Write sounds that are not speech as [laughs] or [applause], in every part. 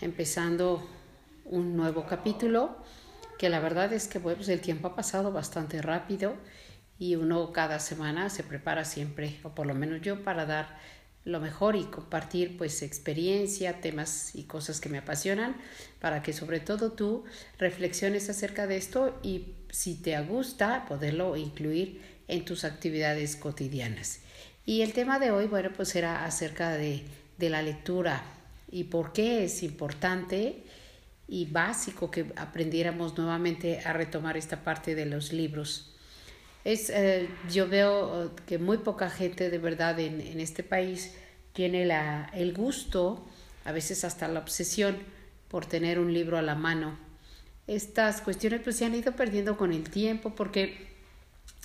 empezando un nuevo capítulo que la verdad es que pues el tiempo ha pasado bastante rápido y uno cada semana se prepara siempre, o por lo menos yo, para dar lo mejor y compartir pues experiencia, temas y cosas que me apasionan, para que sobre todo tú reflexiones acerca de esto y si te gusta poderlo incluir en tus actividades cotidianas. Y el tema de hoy, bueno, pues era acerca de, de la lectura y por qué es importante y básico que aprendiéramos nuevamente a retomar esta parte de los libros. Es, eh, yo veo eh, que muy poca gente de verdad en, en este país tiene la, el gusto, a veces hasta la obsesión por tener un libro a la mano. Estas cuestiones pues se han ido perdiendo con el tiempo porque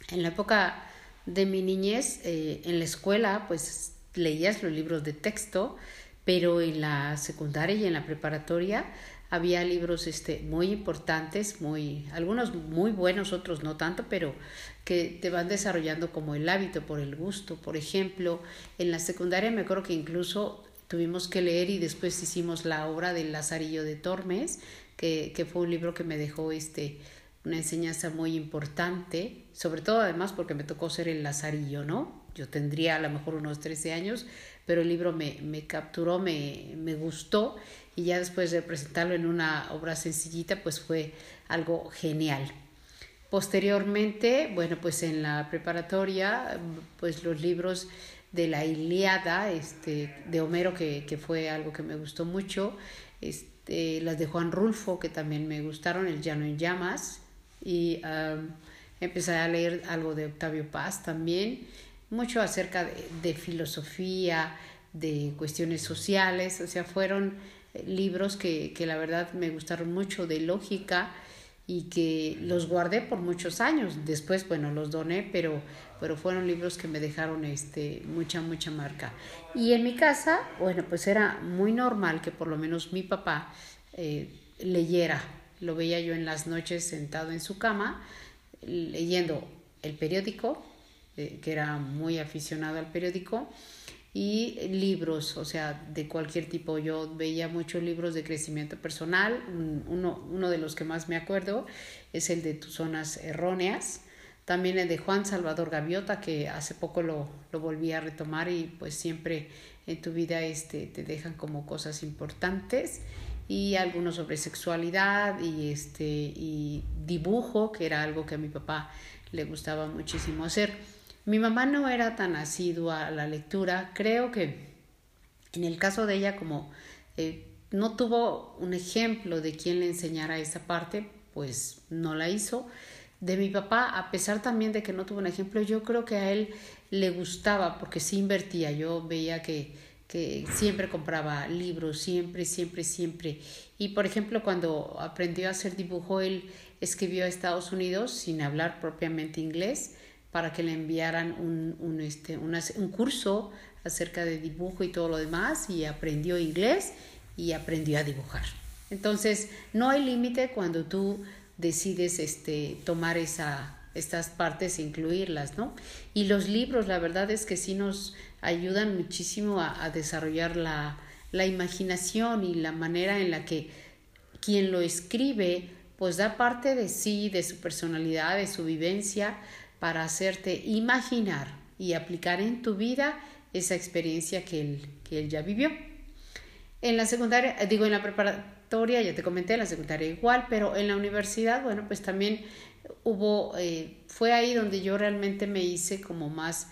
en la época de mi niñez, eh, en la escuela, pues leías los libros de texto, pero en la secundaria y en la preparatoria había libros este, muy importantes, muy, algunos muy buenos, otros no tanto, pero que te van desarrollando como el hábito, por el gusto. Por ejemplo, en la secundaria me acuerdo que incluso tuvimos que leer y después hicimos la obra del Lazarillo de Tormes, que, que fue un libro que me dejó este, una enseñanza muy importante, sobre todo además porque me tocó ser el Lazarillo, ¿no? Yo tendría a lo mejor unos 13 años, pero el libro me, me capturó, me, me gustó y ya después de presentarlo en una obra sencillita, pues fue algo genial. Posteriormente, bueno, pues en la preparatoria, pues los libros de la Iliada, este, de Homero, que, que fue algo que me gustó mucho, este, las de Juan Rulfo, que también me gustaron, El Llano en Llamas, y empecé a leer algo de Octavio Paz también, mucho acerca de, de filosofía, de cuestiones sociales, o sea, fueron libros que, que la verdad me gustaron mucho de lógica y que los guardé por muchos años. Después, bueno, los doné, pero, pero fueron libros que me dejaron este, mucha, mucha marca. Y en mi casa, bueno, pues era muy normal que por lo menos mi papá eh, leyera. Lo veía yo en las noches sentado en su cama, leyendo el periódico, eh, que era muy aficionado al periódico, y libros, o sea, de cualquier tipo. Yo veía muchos libros de crecimiento personal. Uno, uno de los que más me acuerdo es el de Tus Zonas Erróneas. También el de Juan Salvador Gaviota, que hace poco lo, lo volví a retomar y pues siempre en tu vida este, te dejan como cosas importantes. Y algunos sobre sexualidad y, este, y dibujo, que era algo que a mi papá le gustaba muchísimo hacer. Mi mamá no era tan asidua a la lectura. Creo que en el caso de ella, como eh, no tuvo un ejemplo de quien le enseñara esa parte, pues no la hizo. De mi papá, a pesar también de que no tuvo un ejemplo, yo creo que a él le gustaba porque sí invertía. Yo veía que, que siempre compraba libros, siempre, siempre, siempre. Y por ejemplo, cuando aprendió a hacer dibujo, él escribió a Estados Unidos sin hablar propiamente inglés para que le enviaran un, un, este, un curso acerca de dibujo y todo lo demás y aprendió inglés y aprendió a dibujar. Entonces, no hay límite cuando tú decides este, tomar esa, estas partes e incluirlas, ¿no? Y los libros, la verdad es que sí nos ayudan muchísimo a, a desarrollar la, la imaginación y la manera en la que quien lo escribe, pues da parte de sí, de su personalidad, de su vivencia, para hacerte imaginar y aplicar en tu vida esa experiencia que él, que él ya vivió. En la secundaria, digo, en la preparatoria, ya te comenté, en la secundaria igual, pero en la universidad, bueno, pues también hubo, eh, fue ahí donde yo realmente me hice como más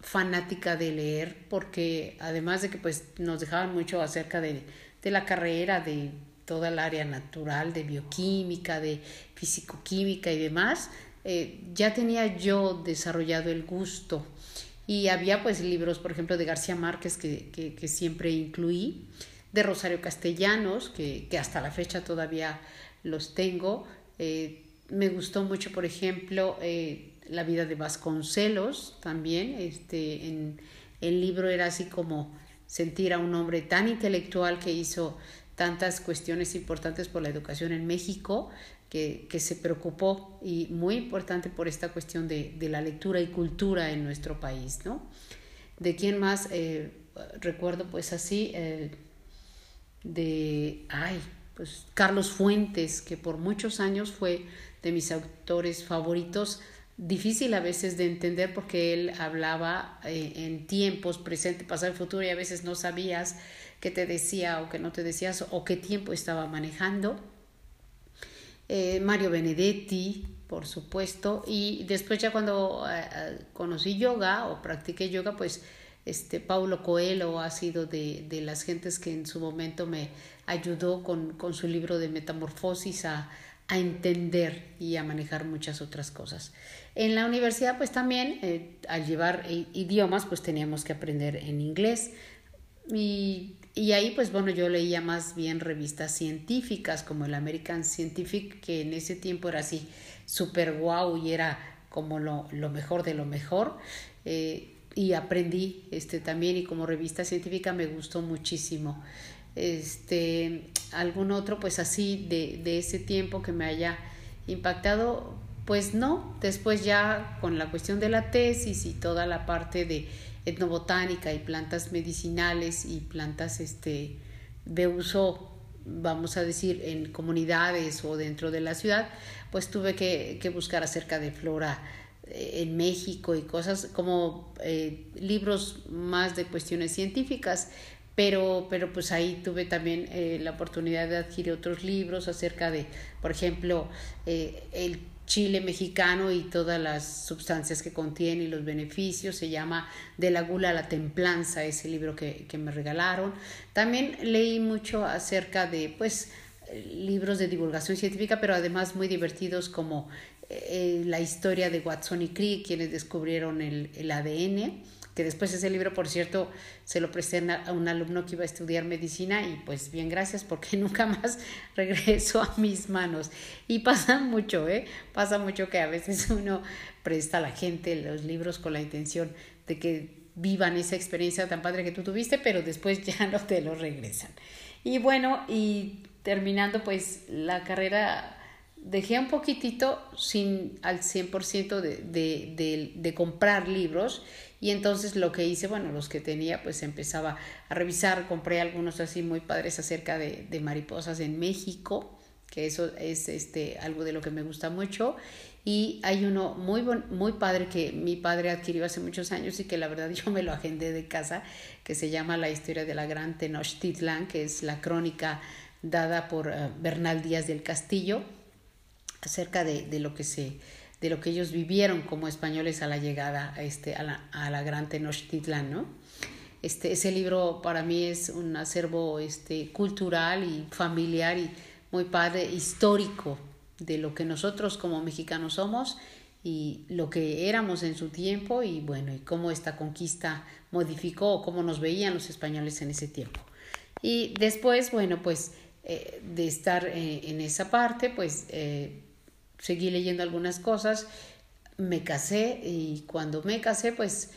fanática de leer, porque además de que pues nos dejaban mucho acerca de, de la carrera, de toda el área natural, de bioquímica, de fisicoquímica y demás, eh, ya tenía yo desarrollado el gusto y había pues libros, por ejemplo, de García Márquez que, que, siempre incluí, de Rosario Castellanos, que, que, hasta la fecha todavía los tengo. Eh, me gustó mucho, por ejemplo, eh, La vida de Vasconcelos también. Este, en el libro era así como sentir a un hombre tan intelectual que hizo tantas cuestiones importantes por la educación en México, que, que, se preocupó y muy importante por esta cuestión de, de, la lectura y cultura en nuestro país, ¿no? De quién más eh, recuerdo pues así, eh, de, ay, pues Carlos Fuentes, que por muchos años fue de mis autores favoritos, difícil a veces de entender porque él hablaba eh, en tiempos presente, pasado y futuro y a veces no sabías qué te decía o qué no te decías o qué tiempo estaba manejando. Eh, Mario Benedetti, por supuesto, y después ya cuando eh, conocí yoga o practiqué yoga, pues este Paulo Coelho ha sido de, de las gentes que en su momento me ayudó con, con su libro de Metamorfosis a, a entender y a manejar muchas otras cosas. En la universidad, pues también, eh, al llevar idiomas, pues teníamos que aprender en inglés. Y, y, ahí, pues bueno, yo leía más bien revistas científicas, como el American Scientific, que en ese tiempo era así, súper guau y era como lo, lo, mejor de lo mejor. Eh, y aprendí este, también, y como revista científica me gustó muchísimo este, algún otro, pues así de, de ese tiempo que me haya impactado, pues no, después ya con la cuestión de la tesis y toda la parte de etnobotánica y plantas medicinales y plantas este, de uso, vamos a decir, en comunidades o dentro de la ciudad, pues tuve que, que buscar acerca de flora eh, en México y cosas como eh, libros más de cuestiones científicas, pero, pero pues ahí tuve también eh, la oportunidad de adquirir otros libros acerca de, por ejemplo, eh, el chile mexicano y todas las sustancias que contiene y los beneficios. Se llama De la gula a la templanza, ese libro que, que me regalaron. También leí mucho acerca de, pues, libros de divulgación científica, pero además muy divertidos como eh, la historia de Watson y Crick, quienes descubrieron el, el ADN que después ese libro, por cierto, se lo presté a un alumno que iba a estudiar medicina y pues bien, gracias porque [laughs] nunca más regresó a mis manos. Y pasa mucho, ¿eh? Pasa mucho que a veces uno presta a la gente los libros con la intención de que vivan esa experiencia tan padre que tú tuviste, pero después [laughs] ya no te lo regresan. Y bueno, y terminando pues la carrera dejé un poquitito sin al 100% de, de, de, de comprar libros y entonces lo que hice, bueno, los que tenía, pues empezaba a revisar, compré algunos así muy padres acerca de, de mariposas en México, que eso es este, algo de lo que me gusta mucho. Y hay uno muy, muy padre que mi padre adquirió hace muchos años y que la verdad [laughs] yo me lo agendé de casa, que se llama La historia de la gran Tenochtitlan, que es la crónica dada por uh, Bernal Díaz del Castillo acerca de, de lo que se de lo que ellos vivieron como españoles a la llegada a, este, a, la, a la gran Tenochtitlán, ¿no? Este, ese libro para mí es un acervo este, cultural y familiar y muy padre, histórico de lo que nosotros como mexicanos somos y lo que éramos en su tiempo y bueno, y cómo esta conquista modificó o cómo nos veían los españoles en ese tiempo. Y después, bueno, pues eh, de estar eh, en esa parte, pues eh, seguí leyendo algunas cosas, me casé y cuando me casé pues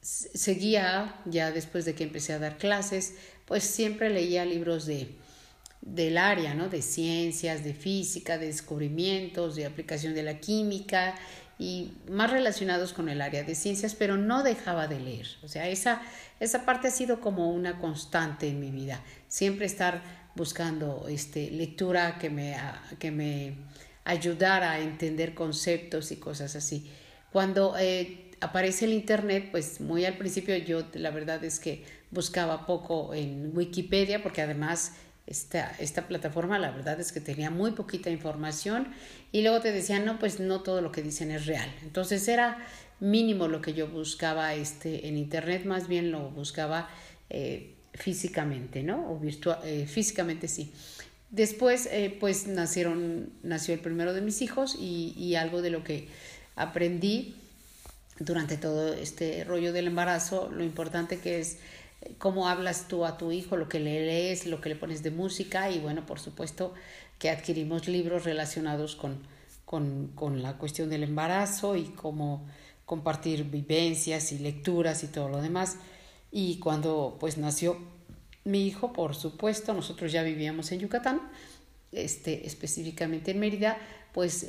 seguía, ya después de que empecé a dar clases, pues siempre leía libros de del área, ¿no? De ciencias, de física, de descubrimientos, de aplicación de la química y más relacionados con el área de ciencias, pero no dejaba de leer. O sea, esa, esa parte ha sido como una constante en mi vida. Siempre estar buscando este, lectura que me, que me ayudar a entender conceptos y cosas así. Cuando eh, aparece el Internet, pues muy al principio yo la verdad es que buscaba poco en Wikipedia porque además esta, esta plataforma la verdad es que tenía muy poquita información y luego te decían, no, pues no todo lo que dicen es real. Entonces era mínimo lo que yo buscaba este, en Internet, más bien lo buscaba eh, físicamente, ¿no? O virtual, eh, físicamente sí. Después, eh, pues nacieron, nació el primero de mis hijos y, y, algo de lo que aprendí durante todo este rollo del embarazo, lo importante que es eh, cómo hablas tú a tu hijo, lo que le lees, lo que le pones de música y bueno, por supuesto que adquirimos libros relacionados con, con, con la cuestión del embarazo y cómo compartir vivencias y lecturas y todo lo demás. Y cuando pues nació mi hijo, por supuesto, nosotros ya vivíamos en Yucatán, este, específicamente en Mérida, pues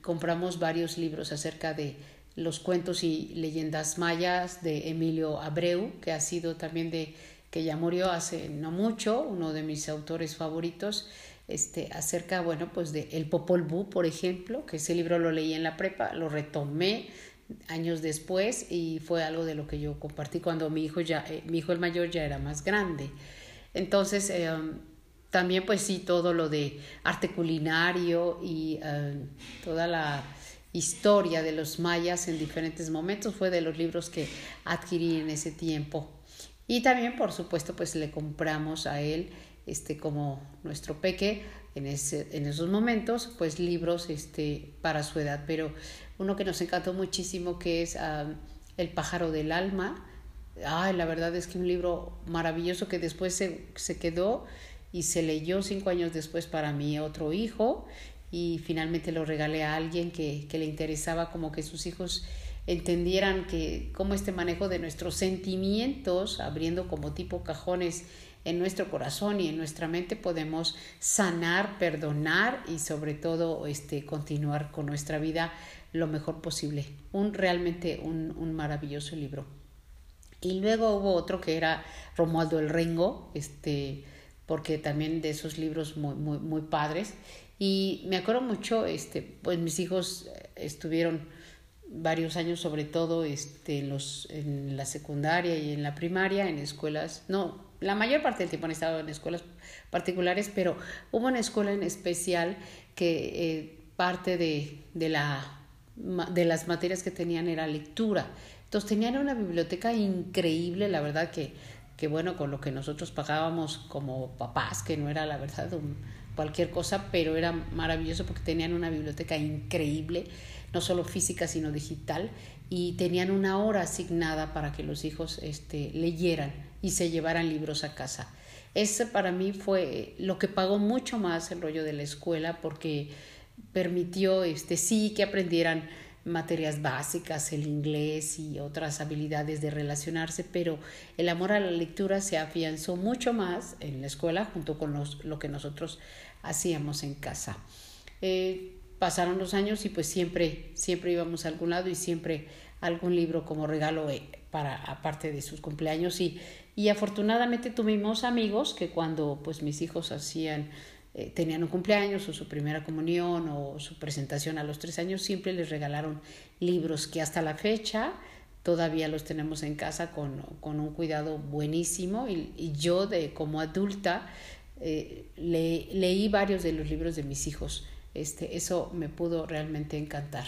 compramos varios libros acerca de los cuentos y leyendas mayas de Emilio Abreu, que ha sido también de que ya murió hace no mucho, uno de mis autores favoritos, este, acerca, bueno, pues de El Popol Vuh, por ejemplo, que ese libro lo leí en la prepa, lo retomé años después y fue algo de lo que yo compartí cuando mi hijo ya, eh, mi hijo el mayor ya era más grande. Entonces, eh, también pues sí, todo lo de arte culinario y eh, toda la historia de los mayas en diferentes momentos fue de los libros que adquirí en ese tiempo. Y también, por supuesto, pues le compramos a él, este, como nuestro peque, en, ese, en esos momentos, pues libros este, para su edad. Pero uno que nos encantó muchísimo, que es El pájaro del alma. Ay, la verdad es que un libro maravilloso que después se, se quedó y se leyó cinco años después para mi otro hijo y finalmente lo regalé a alguien que, que le interesaba como que sus hijos entendieran que cómo este manejo de nuestros sentimientos, abriendo como tipo cajones en nuestro corazón y en nuestra mente, podemos sanar, perdonar y sobre todo este, continuar con nuestra vida lo mejor posible. Un realmente un, un maravilloso libro. Y luego hubo otro que era Romualdo el Rengo, este, porque también de esos libros muy, muy, muy padres. Y me acuerdo mucho, este, pues mis hijos estuvieron varios años, sobre todo este, en, los, en la secundaria y en la primaria, en escuelas, no, la mayor parte del tiempo han estado en escuelas particulares, pero hubo una escuela en especial que eh, parte de, de, la, de las materias que tenían era lectura. Entonces tenían una biblioteca increíble, la verdad que, que bueno, con lo que nosotros pagábamos como papás, que no era la verdad cualquier cosa, pero era maravilloso porque tenían una biblioteca increíble no solo física, sino digital, y tenían una hora asignada para que los hijos este, leyeran y se llevaran libros a casa. Ese para mí fue lo que pagó mucho más el rollo de la escuela porque permitió, este, sí, que aprendieran materias básicas, el inglés y otras habilidades de relacionarse, pero el amor a la lectura se afianzó mucho más en la escuela junto con lo que nosotros hacíamos en casa. Eh, pasaron los años y pues siempre, siempre íbamos a algún lado y siempre algún libro como regalo eh, para aparte de sus cumpleaños y, y afortunadamente tuvimos amigos que cuando pues mis hijos hacían eh, tenían un cumpleaños o su primera comunión o su presentación a los tres años siempre les regalaron libros que hasta la fecha todavía los tenemos en casa con, con un cuidado buenísimo y, yo de como adulta eh, le, leí varios de los libros de mis hijos este, eso me pudo realmente encantar.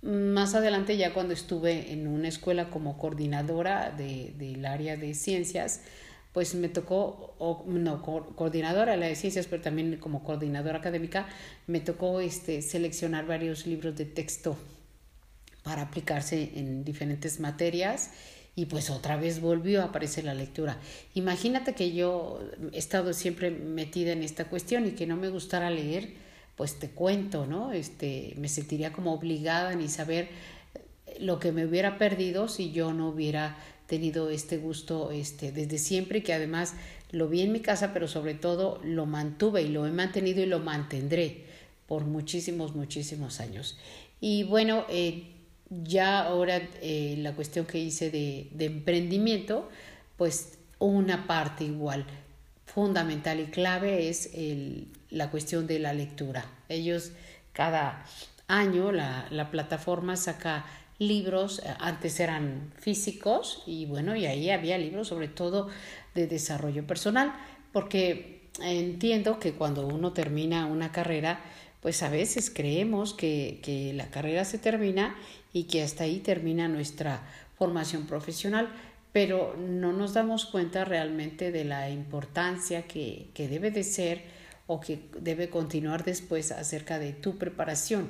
Más adelante, ya cuando estuve en una escuela como coordinadora de, del área de ciencias, pues me tocó, o, no, coordinadora de ciencias, pero también como coordinadora académica, me tocó este, seleccionar varios libros de texto para aplicarse en diferentes materias y pues otra vez volvió a aparecer la lectura. Imagínate que yo he estado siempre metida en esta cuestión y que no me gustara leer, pues te cuento, ¿no? Este, me sentiría como obligada ni saber lo que me hubiera perdido si yo no hubiera tenido este gusto este, desde siempre que además lo vi en mi casa, pero sobre todo lo mantuve y lo he mantenido y lo mantendré por muchísimos, muchísimos años. Y bueno, eh, ya ahora eh, la cuestión que hice de, emprendimiento, pues una parte igual fundamental y clave es la cuestión de la lectura. Ellos cada año la plataforma saca libros, eh, antes eran físicos y bueno, y ahí había libros sobre todo de desarrollo personal, porque entiendo que cuando uno termina una carrera, pues a veces creemos que, que la carrera se termina y que hasta ahí termina nuestra formación profesional, pero no nos damos cuenta realmente de la importancia que, que debe de ser o que debe continuar después acerca de tu preparación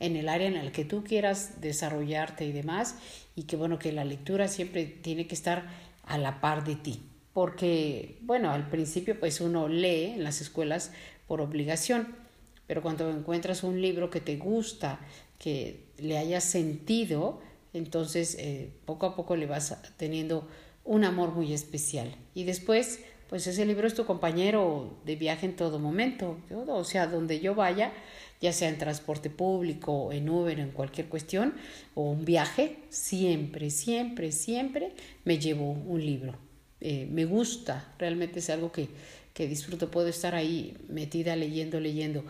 en el área en el que tú quieras desarrollarte y demás y que bueno que la lectura siempre tiene que estar a la par de ti porque bueno al principio pues uno lee en las escuelas por obligación pero cuando encuentras un libro que te gusta que le hayas sentido entonces eh, poco a poco le vas teniendo un amor muy especial. Y después, pues ese libro es tu compañero de viaje en todo momento, o sea, donde yo vaya, ya sea en transporte público, en Uber, en cualquier cuestión, o un viaje, siempre, siempre, siempre me llevo un libro. eh, me gusta, realmente es algo que, que disfruto, puedo estar ahí metida leyendo, leyendo.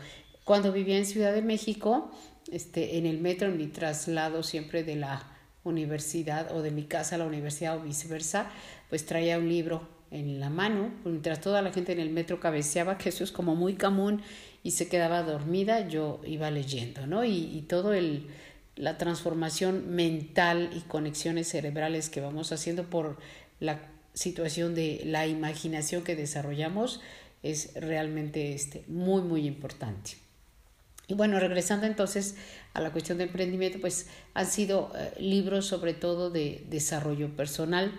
Cuando vivía en Ciudad de México, este, en el metro, en mi traslado siempre de la universidad o de mi casa a la universidad o viceversa, pues traía un libro en la mano, mientras toda la gente en el metro cabeceaba, que eso es como muy común, y se quedaba dormida, yo iba leyendo, ¿no? Y, y todo el, la transformación mental y conexiones cerebrales que vamos haciendo por la situación de la imaginación que desarrollamos es realmente este, muy, muy importante. Y bueno, regresando entonces a la cuestión de emprendimiento, pues han sido eh, libros sobre todo de desarrollo personal.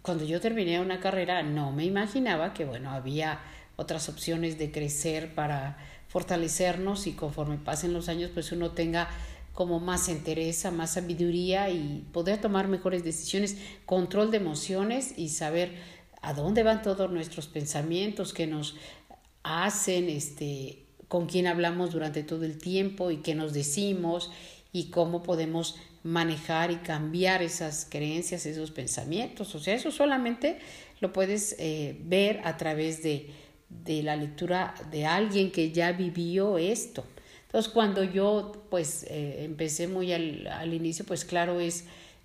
Cuando yo terminé una carrera no me imaginaba que, bueno, había otras opciones de crecer para fortalecernos y conforme pasen los años, pues uno tenga como más entereza, más sabiduría y poder tomar mejores decisiones, control de emociones y saber a dónde van todos nuestros pensamientos que nos hacen, este, con quién hablamos durante todo el tiempo y qué nos decimos y cómo podemos manejar y cambiar esas creencias, esos pensamientos. O sea, eso solamente lo puedes eh, ver a través de, de la lectura de alguien que ya vivió esto. Entonces, cuando yo pues eh, empecé muy al, al, inicio, pues claro, es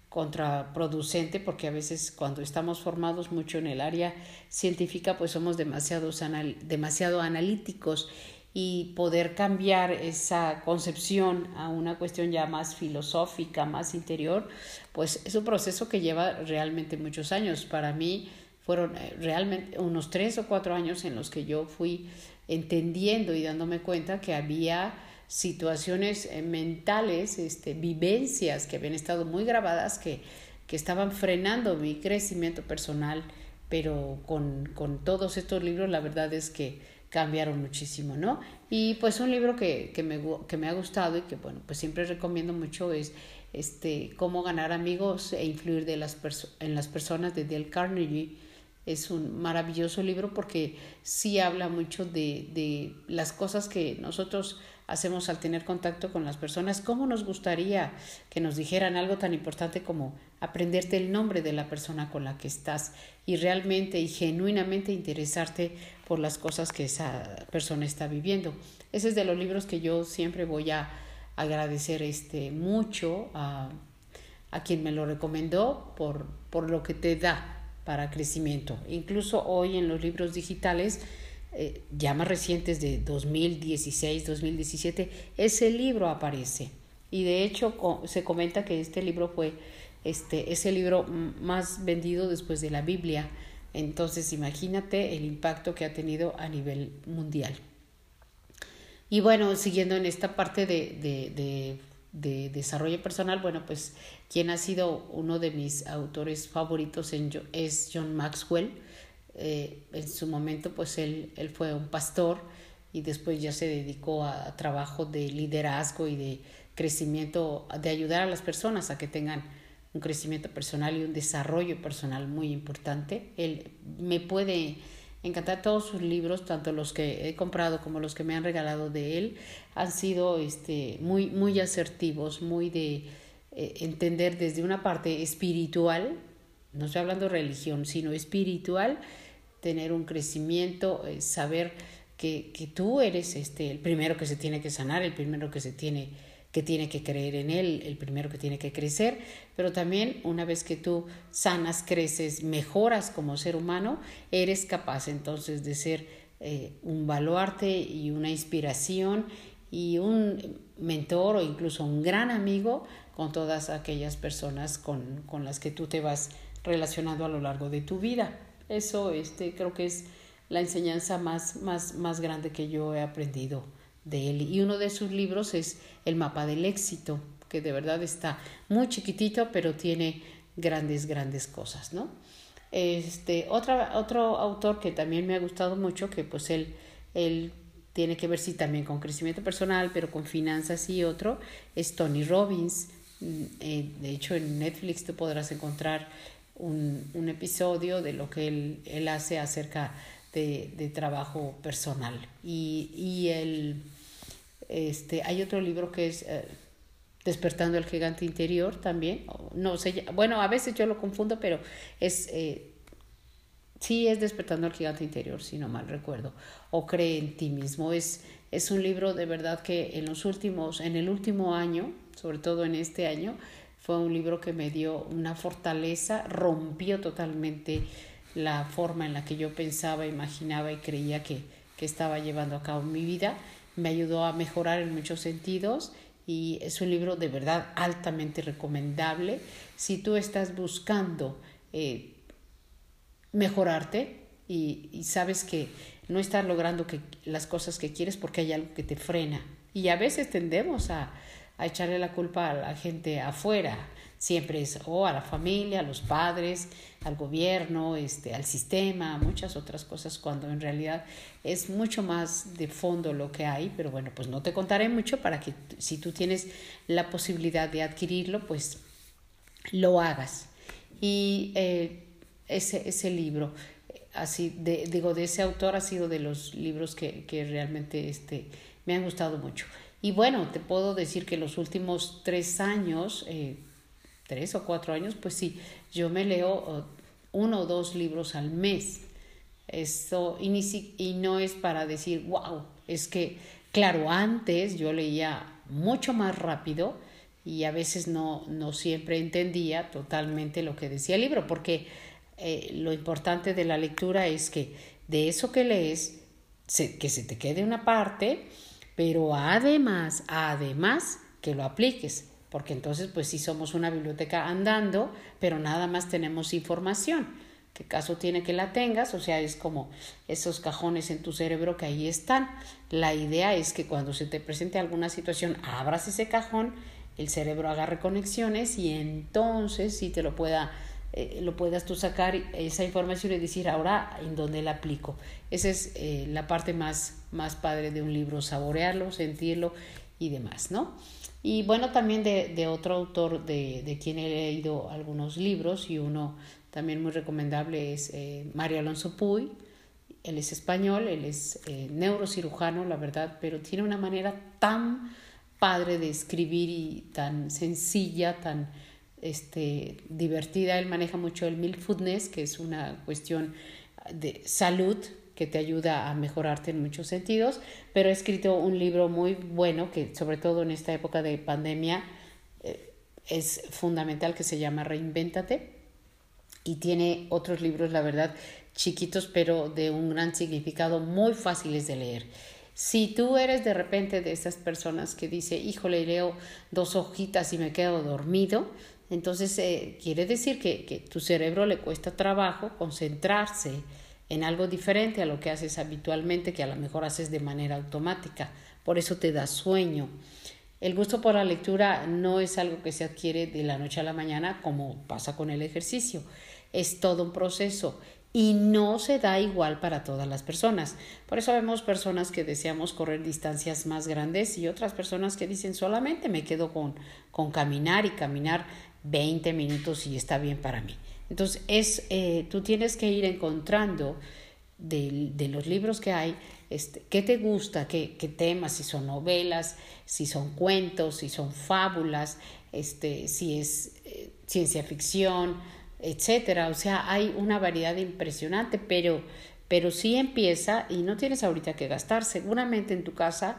contraproducente porque a veces cuando estamos formados mucho en el área científica, pues somos demasiados anal demasiado analíticos y poder cambiar esa concepción a una cuestión ya más filosófica, más interior, pues es un proceso que lleva realmente muchos años. Para mí, fueron eh, realmente unos tres o cuatro años en los que yo fui entendiendo y dándome cuenta que había situaciones eh, mentales, este, vivencias que habían estado muy grabadas que, que estaban frenando mi crecimiento personal, pero con, con todos estos libros la verdad es que cambiaron muchísimo, ¿no? Y pues un libro que, que, me, que me ha gustado y que, bueno, pues siempre recomiendo mucho es este, Cómo ganar amigos e influir de las en las personas de Dale Carnegie es un maravilloso libro porque sí habla mucho de, de, las cosas que nosotros hacemos al tener contacto con las personas. ¿Cómo nos gustaría que nos dijeran algo tan importante como aprenderte el nombre de la persona con la que estás y realmente y genuinamente interesarte por las cosas que esa persona está viviendo? Ese es de los libros que yo siempre voy a agradecer este, mucho a, a quien me lo recomendó por, por lo que te da para crecimiento. Incluso hoy en los libros digitales, eh, ya más recientes de 2016, 2017, ese libro aparece. Y de hecho se comenta que este libro fue este, ese libro más vendido después de la Biblia. Entonces imagínate el impacto que ha tenido a nivel mundial. Y bueno, siguiendo en esta parte de, de, de de desarrollo personal, bueno, pues quien ha sido uno de mis autores favoritos en, es John Maxwell. Eh, en su momento, pues él, él fue un pastor y después ya se dedicó a, trabajo de liderazgo y de crecimiento, de ayudar a las personas a que tengan un crecimiento personal y un desarrollo personal muy importante. Él me puede encantar todos sus libros, tanto los que he comprado como los que me han regalado de él, han sido este, muy, muy asertivos, muy de eh, entender desde una parte espiritual, no estoy hablando religión, sino espiritual, tener un crecimiento, eh, saber que, que, tú eres este, el primero que se tiene que sanar, el primero que se tiene que tiene que creer en él, el primero que tiene que crecer, pero también una vez que tú sanas, creces, mejoras como ser humano, eres capaz entonces de ser eh, un baluarte y una inspiración y un mentor o incluso un gran amigo con todas aquellas personas con, con las que tú te vas relacionando a lo largo de tu vida. Eso este, creo que es la enseñanza más, más, más grande que yo he aprendido de él. Y uno de sus libros es El mapa del éxito, que de verdad está muy chiquitito, pero tiene grandes, grandes cosas, ¿no? Este, otra, otro autor que también me ha gustado mucho, que pues él, él tiene que ver sí también con crecimiento personal, pero con finanzas y otro, es Tony Robbins. Mm, eh, de hecho, en Netflix tú podrás encontrar un, un episodio de lo que él, él hace acerca de, de trabajo personal. Y, y el, este, hay otro libro que es eh, Despertando el gigante interior también. No sé, bueno, a veces yo lo confundo, pero es eh, sí es Despertando al Gigante Interior, si no mal recuerdo, o Cree en ti mismo. Es, es un libro de verdad que en los últimos, en el último año, sobre todo en este año, fue un libro que me dio una fortaleza, rompió totalmente la forma en la que yo pensaba, imaginaba y creía que, que estaba llevando a cabo mi vida. Me ayudó a mejorar en muchos sentidos y es un libro de verdad altamente recomendable. Si tú estás buscando eh, mejorarte y, sabes que no estás logrando que, las cosas que quieres porque hay algo que te frena. Y a veces tendemos a, a echarle la culpa a la gente afuera. Siempre es o a la familia, a los padres, al gobierno, este, al sistema, muchas otras cosas, cuando en realidad es mucho más de fondo lo que hay. Pero bueno, pues no te contaré mucho para que si tú tienes la posibilidad de adquirirlo, pues lo hagas. Y eh, ese, ese libro, así, de, digo, de ese autor ha sido de los libros que, que realmente este, me han gustado mucho. Y bueno, te puedo decir que los últimos tres años, eh, tres o cuatro años, pues sí, yo me leo uno o dos libros al mes. Esto, y, y no es para decir, wow, es que, claro, antes yo leía mucho más rápido y a veces no, no siempre entendía totalmente lo que decía el libro, porque eh, lo importante de la lectura es que de eso que lees, que se te quede una parte, pero además, además que lo apliques, porque entonces pues sí somos una biblioteca andando, pero nada más tenemos información. ¿Qué caso tiene que la tengas? O sea, es como esos cajones en tu cerebro que ahí están. La idea es que cuando se te presente alguna situación, abras ese cajón, el cerebro agarre conexiones y entonces sí te lo pueda eh, lo puedas tú sacar esa información y decir ahora en dónde la aplico. Esa es eh, la parte más, más padre de un libro, saborearlo, sentirlo y demás, ¿no? Y bueno, también de, de otro autor de, de, quien he leído algunos libros y uno también muy recomendable es eh, Mario Alonso Puy. Él es español, él es neurocirujano, la verdad, pero tiene una manera tan padre de escribir y tan sencilla, tan este, divertida. Él maneja mucho el mindfulness, que es una cuestión de salud que te ayuda a mejorarte en muchos sentidos, pero ha escrito un libro muy bueno que sobre todo en esta época de pandemia eh, es fundamental que se llama Reinvéntate y tiene otros libros, la verdad, chiquitos pero de un gran significado, muy fáciles de leer. Si tú eres de repente de esas personas que dice, híjole, leo dos hojitas y me quedo dormido, entonces, eh, quiere decir que, que tu cerebro le cuesta trabajo concentrarse en algo diferente a lo que haces habitualmente, que a lo mejor haces de manera automática. Por eso te da sueño. El gusto por la lectura no es algo que se adquiere de la noche a la mañana como pasa con el ejercicio. Es todo un proceso y no se da igual para todas las personas. Por eso vemos personas que deseamos correr distancias más grandes y otras personas que dicen solamente me quedo con, con caminar y caminar 20 minutos y está bien para mí. Entonces, es, eh, tú tienes que ir encontrando de, de los libros que hay, este, qué te gusta, qué, qué, temas, si son novelas, si son cuentos, si son fábulas, este, si es eh, ciencia ficción, etcétera. O sea, hay una variedad impresionante, pero, pero sí empieza y no tienes ahorita que gastar. Seguramente en tu casa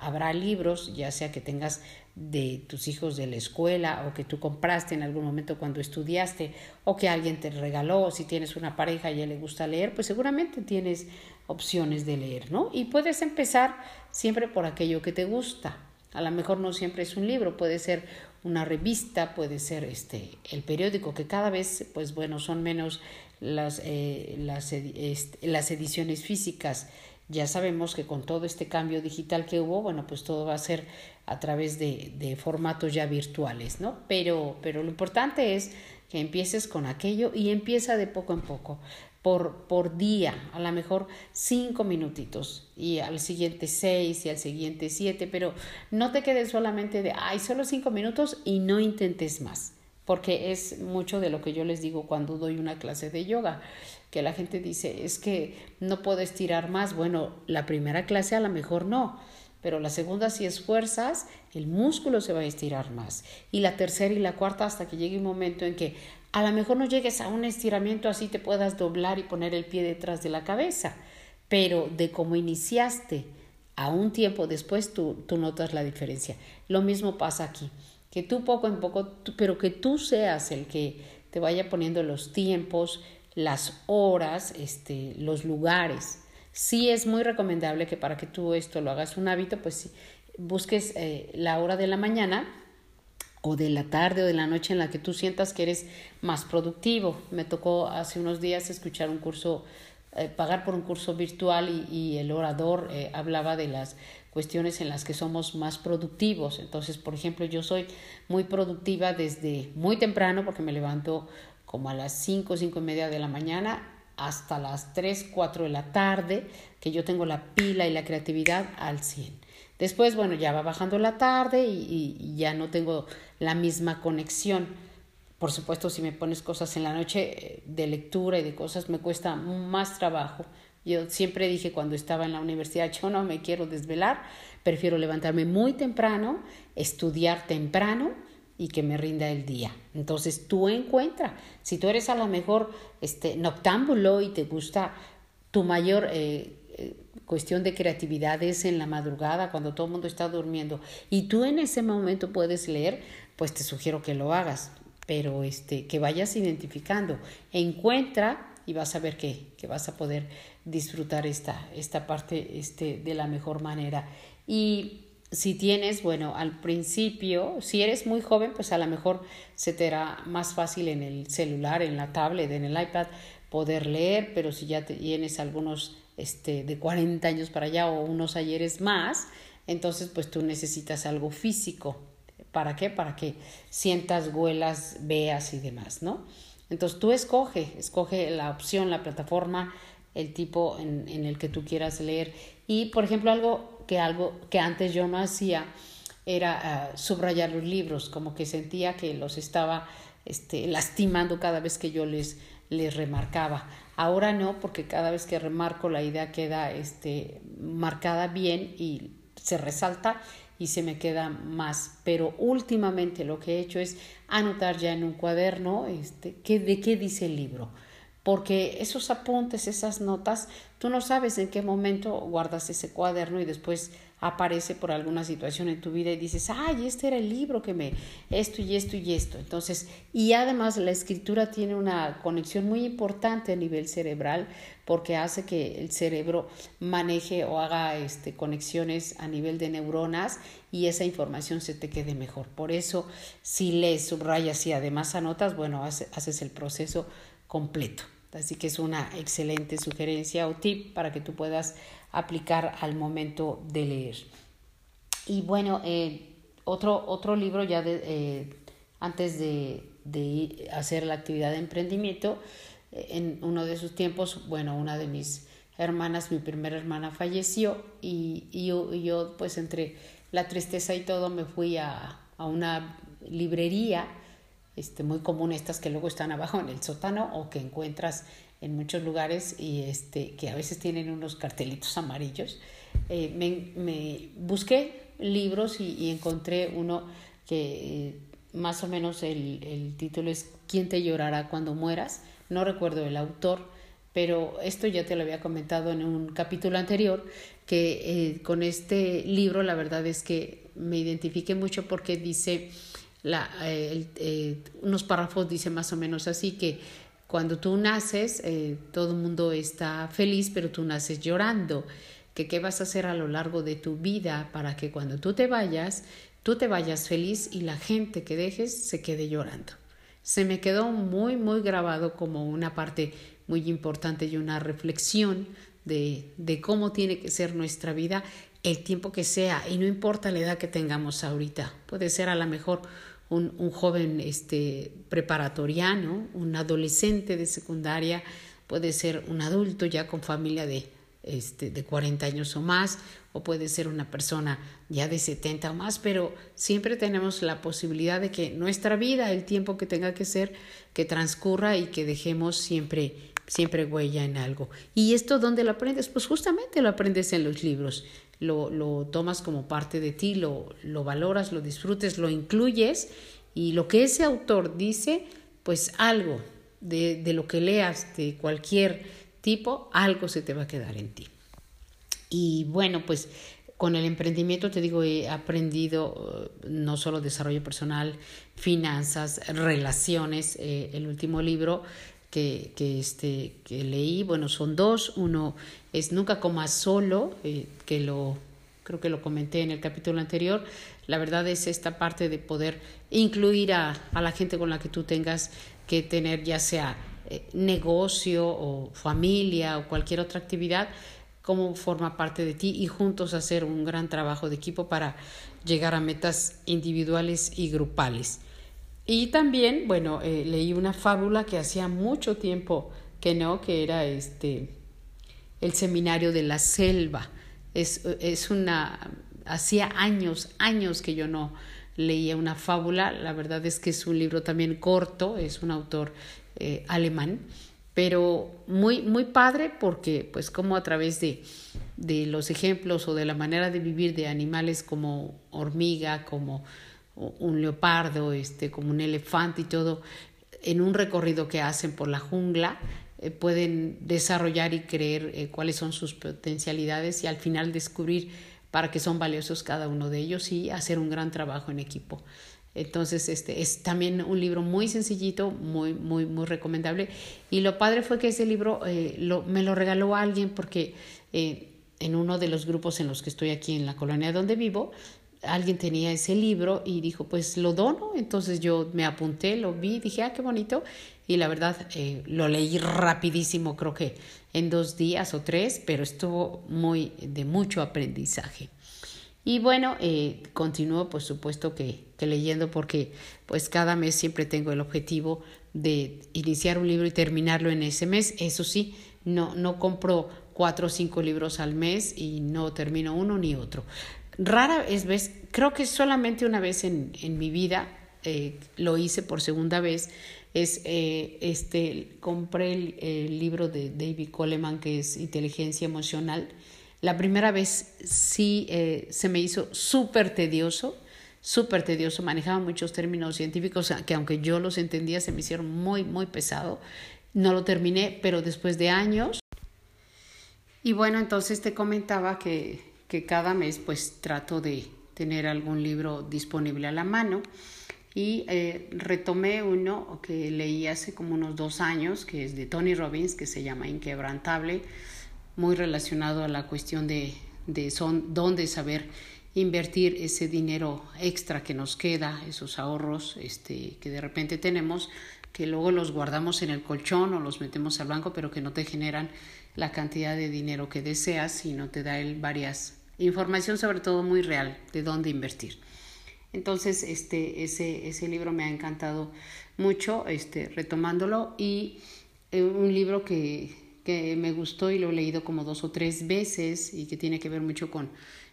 habrá libros, ya sea que tengas de tus hijos de la escuela o que tú compraste en algún momento cuando estudiaste o que alguien te regaló, o si tienes una pareja y a le gusta leer, pues seguramente tienes opciones de leer, ¿no? Y puedes empezar siempre por aquello que te gusta. A lo mejor no siempre es un libro, puede ser una revista, puede ser este el periódico, que cada vez, pues bueno, son menos las, eh, las, este, las ediciones físicas. Ya sabemos que con todo este cambio digital que hubo, bueno, pues todo va a ser a través de, de formatos ya virtuales, ¿no? Pero, pero lo importante es que empieces con aquello y empieza de poco en poco, por, por día, a lo mejor cinco minutitos y al siguiente seis y al siguiente siete, pero no te quedes solamente de, ay, solo cinco minutos y no intentes más, porque es mucho de lo que yo les digo cuando doy una clase de yoga que la gente dice, es que no puedo estirar más. Bueno, la primera clase a lo mejor no, pero la segunda si esfuerzas, el músculo se va a estirar más. Y la tercera y la cuarta hasta que llegue un momento en que A lo mejor no llegues a un estiramiento así te puedas doblar y poner el pie detrás de la cabeza, pero de cómo iniciaste a un tiempo después tú, tú notas la diferencia. Lo mismo pasa aquí, que tú poco en poco, pero que tú seas el que te vaya poniendo los tiempos, las horas, este, los lugares. Sí es muy recomendable que para que tú esto lo hagas un hábito, pues busques eh, la hora de la mañana o de la tarde o de la noche en la que tú sientas que eres más productivo. Me tocó hace unos días escuchar un curso, eh, pagar por un curso virtual y, el orador eh, hablaba de las cuestiones en las que somos más productivos. Entonces, por ejemplo, yo soy muy productiva desde muy temprano porque me levanto como a las 5, cinco y media de la mañana hasta las 3, 4 de la tarde, que yo tengo la pila y la creatividad al 100. Después, bueno, ya va bajando la tarde y, ya no tengo la misma conexión. Por supuesto, si me pones cosas en la noche eh, de lectura y de cosas, me cuesta más trabajo. Yo siempre dije cuando estaba en la universidad, yo no me quiero desvelar, prefiero levantarme muy temprano, estudiar temprano y que me rinda el día. Entonces tú encuentra, si tú eres a lo mejor este, noctámbulo y te gusta tu mayor eh, eh, cuestión de creatividad es en la madrugada cuando todo el mundo está durmiendo y tú en ese momento puedes leer, pues te sugiero que lo hagas, pero este, que vayas identificando, encuentra y vas a ver que, que vas a poder disfrutar esta, esta parte este, de la mejor manera. Y si tienes, bueno, al principio, si eres muy joven, pues a lo mejor se te hará más fácil en el celular, en la tablet, en el iPad poder leer, pero si ya tienes algunos este, de 40 años para allá o unos ayeres más, entonces pues tú necesitas algo físico. ¿Para qué? Para que sientas, huelas, veas y demás, ¿no? Entonces tú escoge, escoge la opción, la plataforma, el tipo en, en el que tú quieras leer. Y, por ejemplo, algo que algo que antes yo no hacía era ah, subrayar los libros, como que sentía que los estaba este, lastimando cada vez que yo les, les remarcaba. Ahora no, porque cada vez que remarco la idea queda este, marcada bien y se resalta y se me queda más. Pero últimamente lo que he hecho es anotar ya en un cuaderno este, qué, de qué dice el libro porque esos apuntes, esas notas, tú no sabes en qué momento guardas ese cuaderno y después aparece por alguna situación en tu vida y dices, ay, este era el libro que me, esto y esto y esto. Entonces, y además la escritura tiene una conexión muy importante a nivel cerebral porque hace que el cerebro maneje o haga este, conexiones a nivel de neuronas y esa información se te quede mejor. Por eso, si lees, subrayas y además anotas, bueno, haces el proceso completo. Así que es una excelente sugerencia o tip para que tú puedas aplicar al momento de leer. Y bueno, eh, otro, otro libro ya de, eh, antes de, de, hacer la actividad de emprendimiento, eh, en uno de sus tiempos, bueno, una de mis hermanas, mi primera hermana falleció y, y, yo, yo, pues entre la tristeza y todo me fui a, a una librería este, muy común estas que luego están abajo en el sótano o que encuentras en muchos lugares y este, que a veces tienen unos cartelitos amarillos. Eh, me, busqué libros y, encontré uno que eh, más o menos el, el, título es ¿Quién te llorará cuando mueras? No recuerdo el autor, pero esto ya te lo había comentado en un capítulo anterior, que eh, con este libro la verdad es que me identifiqué mucho porque dice la, eh, eh, unos párrafos dice más o menos así que cuando tú naces eh, todo el mundo está feliz pero tú naces llorando. Que qué vas a hacer a lo largo de tu vida para que cuando tú te vayas tú te vayas feliz y la gente que dejes se quede llorando. Se me quedó muy muy grabado como una parte muy importante y una reflexión de, de cómo tiene que ser nuestra vida el tiempo que sea y no importa la edad que tengamos ahorita. Puede ser a lo mejor un, un joven este, preparatoriano, un adolescente de secundaria, puede ser un adulto ya con familia de, este, de 40 años o más, o puede ser una persona ya de 70 o más, pero siempre tenemos la posibilidad de que nuestra vida, el tiempo que tenga que ser, que transcurra y que dejemos siempre, siempre huella en algo. ¿Y esto dónde lo aprendes? Pues justamente lo aprendes en los libros lo, lo tomas como parte de ti, lo, lo valoras, lo disfrutes, lo incluyes y lo que ese autor dice, pues algo de, de lo que leas de cualquier tipo, algo se te va a quedar en ti. Y bueno, pues con el emprendimiento, te digo, he aprendido eh, no solo desarrollo personal, finanzas, relaciones. Eh, el último libro que, que, este, que leí, bueno, son dos. Uno es Nunca comas solo, eh, que lo creo que lo comenté en el capítulo anterior. La verdad es esta parte de poder incluir a, a la gente con la que tú tengas que tener, ya sea negocio o familia o cualquier otra actividad cómo forma parte de ti y juntos hacer un gran trabajo de equipo para llegar a metas individuales y grupales. Y también, bueno, eh, leí una fábula que hacía mucho tiempo que no, que era este el seminario de la selva. Es, es una, hacía años, años que yo no leía una fábula. La verdad es que es un libro también corto, es un autor eh, alemán pero muy, muy padre porque pues como a través de, de los ejemplos o de la manera de vivir de animales como hormiga, como un leopardo, este, como un elefante y todo, en un recorrido que hacen por la jungla, eh, pueden desarrollar y creer eh, cuáles son sus potencialidades y al final descubrir para qué son valiosos cada uno de ellos y hacer un gran trabajo en equipo. Entonces, este es también un libro muy sencillito, muy, muy, muy recomendable. Y lo padre fue que ese libro eh, lo, me lo regaló alguien porque en uno de los grupos en los que estoy aquí en la colonia donde vivo, alguien tenía ese libro y dijo, pues lo dono. Entonces yo me apunté, lo vi, dije, ah, qué bonito. Y la verdad, eh, lo leí rapidísimo, creo que en dos días o tres, pero estuvo muy de mucho aprendizaje. Y bueno, eh, continúo por supuesto que, que, leyendo porque pues cada mes siempre tengo el objetivo de iniciar un libro y terminarlo en ese mes. Eso sí, no, no compro cuatro o cinco libros al mes y no termino uno ni otro. Rara es vez, creo que solamente una vez en, en mi vida eh, lo hice por segunda vez, es eh, este, compré el, libro de David Coleman que es Inteligencia Emocional la primera vez sí eh, se me hizo súper tedioso, súper tedioso, manejaba muchos términos científicos que aunque yo los entendía se me hicieron muy, muy pesado. No lo terminé, pero después de años. Y bueno, entonces te comentaba que, que cada mes pues trato de tener algún libro disponible a la mano. Y eh, retomé uno que leí hace como unos dos años, que es de Tony Robbins, que se llama Inquebrantable muy relacionado a la cuestión de, de son, dónde saber invertir ese dinero extra que nos queda, esos ahorros este, que de repente tenemos, que luego los guardamos en el colchón o los metemos al banco, pero que no te generan la cantidad de dinero que deseas y no te da el varias información sobre todo muy real de dónde invertir. Entonces, este, ese, ese libro me ha encantado mucho, este, retomándolo, y eh, un libro que, que me gustó y lo he leído como dos o tres veces y que tiene que ver mucho con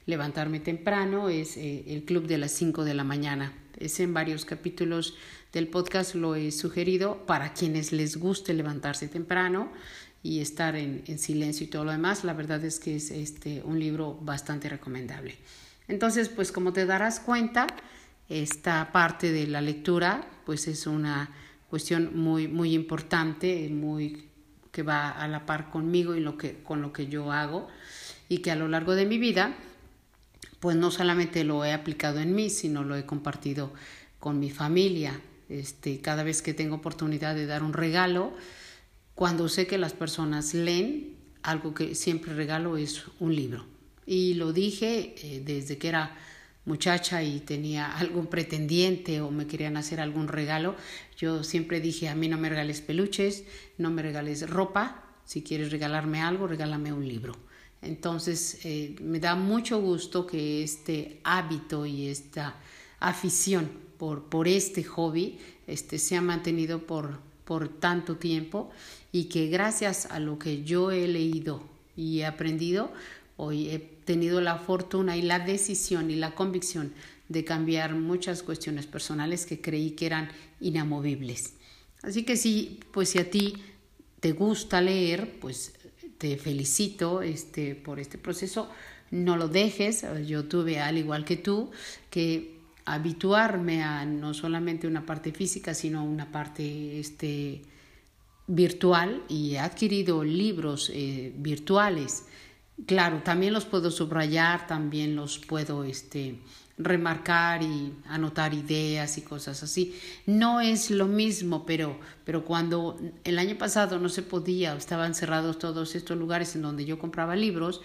levantarme temprano es eh, el club de las 5 de la mañana. Es en varios capítulos del podcast lo he sugerido para quienes les guste levantarse temprano y estar en, en silencio y todo lo demás. La verdad es que es este, un libro bastante recomendable. Entonces, pues como te darás cuenta, esta parte de la lectura pues es una cuestión muy, muy importante, muy que va a la par conmigo y lo que, con lo que yo hago y que a lo largo de mi vida pues no solamente lo he aplicado en mí, sino lo he compartido con mi familia. Este, cada vez que tengo oportunidad de dar un regalo, cuando sé que las personas leen, algo que siempre regalo es un libro. Y lo dije eh, desde que era muchacha y tenía [laughs] algún pretendiente o me querían hacer algún regalo, yo siempre dije, a mí no me regales peluches, no me regales ropa, si quieres regalarme algo, regálame un libro. Entonces, eh, me da mucho gusto que este hábito y esta afición por, por este hobby este, se ha mantenido por, por tanto tiempo y que gracias a lo que yo he leído y he aprendido, hoy he tenido la fortuna y la decisión y la convicción de cambiar muchas cuestiones personales que creí que eran inamovibles. Así que sí, pues si a ti te gusta leer, pues te felicito este, por este proceso. No lo dejes. Yo tuve, al igual que tú, que habituarme a no solamente una parte física, sino una parte este, virtual y he adquirido libros eh, virtuales. Claro, también los puedo subrayar, también los puedo este, remarcar y anotar ideas y cosas así. No es lo mismo, pero, pero cuando el año pasado no se podía, estaban cerrados todos estos lugares en donde yo compraba libros,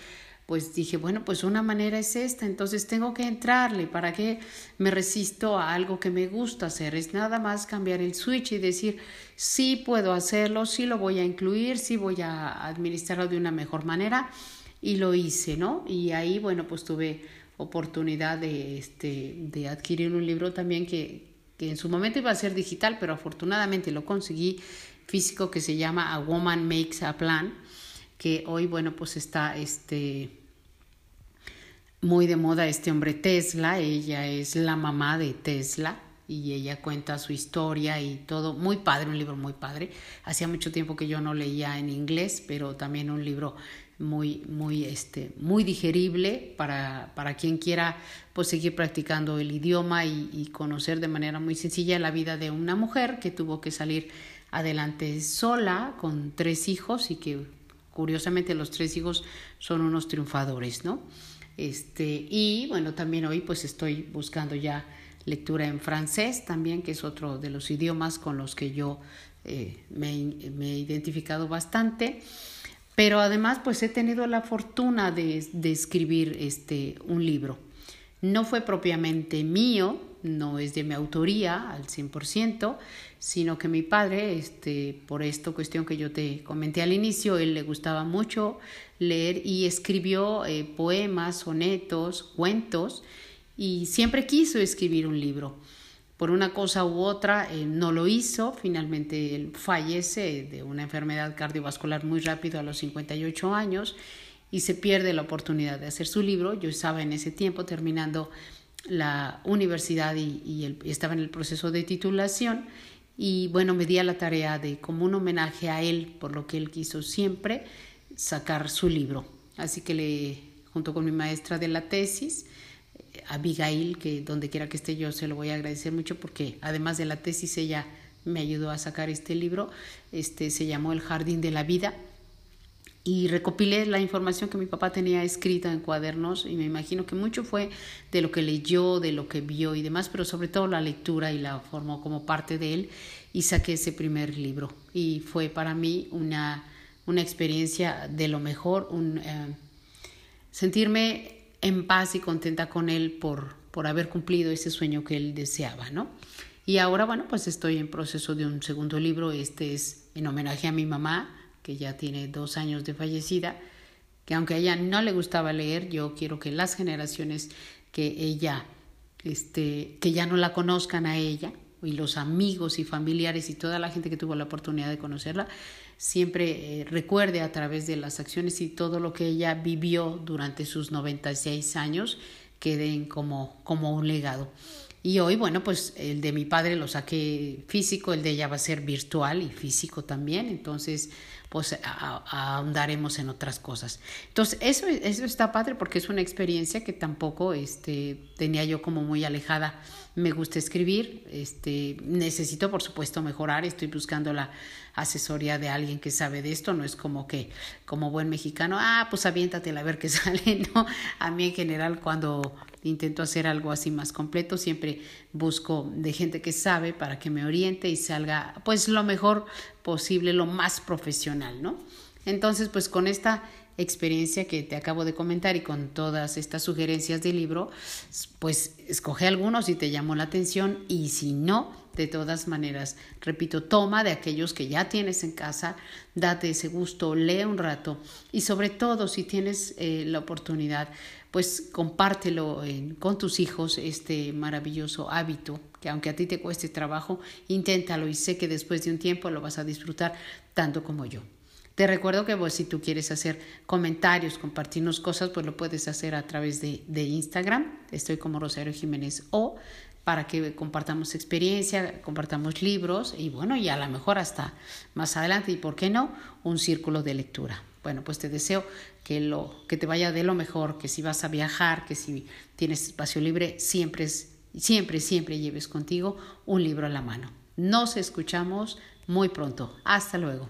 pues dije, bueno, pues una manera es esta, entonces tengo que entrarle, ¿para qué me resisto a algo que me gusta hacer? Es nada más cambiar el switch y decir, sí puedo hacerlo, sí lo voy a incluir, sí voy a administrarlo de una mejor manera y lo hice, ¿no? Y ahí, bueno, pues tuve oportunidad de, este, de adquirir un libro también que, que en su momento iba a ser digital, pero afortunadamente lo conseguí físico que se llama A Woman Makes a Plan, que hoy, bueno, pues está este muy de moda este hombre Tesla, ella es la mamá de Tesla y ella cuenta su historia y todo, muy padre, un libro muy padre. Hacía mucho tiempo que yo no leía en inglés, pero también un libro muy, muy, este, muy digerible para, para quien quiera pues, seguir practicando el idioma y, y conocer de manera muy sencilla la vida de una mujer que tuvo que salir adelante sola con tres hijos y que curiosamente los tres hijos son unos triunfadores, ¿no? Este, y bueno, también hoy pues estoy buscando ya lectura en francés también, que es otro de los idiomas con los que yo eh, me, he identificado bastante. Pero además pues he tenido la fortuna de, de escribir este, un libro. No fue propiamente mío, no es de mi autoría al 100%, sino que mi padre, este, por esta cuestión que yo te comenté al inicio, él le gustaba mucho leer y escribió eh, poemas, sonetos, cuentos y siempre quiso escribir un libro. Por una cosa u otra eh, no lo hizo, finalmente él fallece de una enfermedad cardiovascular muy rápido a los 58 años y se pierde la oportunidad de hacer su libro. Yo estaba en ese tiempo terminando la universidad y, estaba en el proceso de titulación y bueno, me di a la tarea de como un homenaje a él por lo que él quiso siempre sacar su libro. Así que le, junto con mi maestra de la tesis, Abigail, que donde quiera que esté yo se lo voy a agradecer mucho porque además de la tesis ella me ayudó a sacar este libro, este se llamó El Jardín de la Vida y recopilé la información que mi papá tenía escrita en cuadernos y me imagino que mucho fue de lo que leyó, de lo que vio y demás, pero sobre todo la lectura y la formó como parte de él y saqué ese primer libro y fue para mí una, una experiencia de lo mejor, eh, sentirme en paz y contenta con él por, por haber cumplido ese sueño que él deseaba, ¿no? Y ahora, bueno, pues estoy en proceso de un segundo libro, este es en homenaje a mi mamá, que ya tiene dos años de fallecida, que aunque a ella no le gustaba leer, yo quiero que las generaciones que ella, este, que ya no la conozcan a ella, y los amigos y familiares y toda la gente que tuvo la oportunidad de conocerla, siempre eh, recuerde a través de las acciones y todo lo que ella vivió durante sus 96 años, queden como, como un legado. Y hoy, bueno, pues el de mi padre lo saqué físico, el de ella va a ser virtual y físico también. Entonces, pues ahondaremos en otras cosas. Entonces, eso, eso está padre porque es una experiencia que tampoco este, tenía yo como muy alejada. Me gusta escribir, este, necesito por supuesto mejorar, estoy buscando la asesoría de alguien que sabe de esto, no es como que como buen mexicano, ah, pues aviéntatela a ver qué [laughs] sale, no, a mí en general cuando intento hacer algo así más completo, siempre busco de gente que sabe para que me oriente y salga pues lo mejor posible, lo más profesional, ¿no? Entonces, pues con esta experiencia que te acabo de comentar y con todas estas sugerencias del libro, pues escoge algunos si te llamó la atención y si no, de todas maneras, repito, toma de aquellos que ya tienes en casa, date ese gusto, lee un rato y sobre todo si tienes eh, la oportunidad, pues compártelo con tus hijos este maravilloso hábito que aunque a ti te cueste trabajo, inténtalo y sé que después de un tiempo lo vas a disfrutar tanto como yo. Te recuerdo que si tú quieres hacer comentarios, compartirnos cosas, pues lo puedes hacer a través de, de Instagram. Estoy como Rosario Jiménez o para que compartamos experiencia, compartamos libros y bueno, y a lo mejor hasta más adelante y por qué no, un círculo de lectura. Bueno, pues te deseo que, lo, que te vaya de lo mejor, que si vas a viajar, que si tienes espacio libre, siempre siempre, siempre lleves contigo un libro a la mano. Nos escuchamos muy pronto. Hasta luego.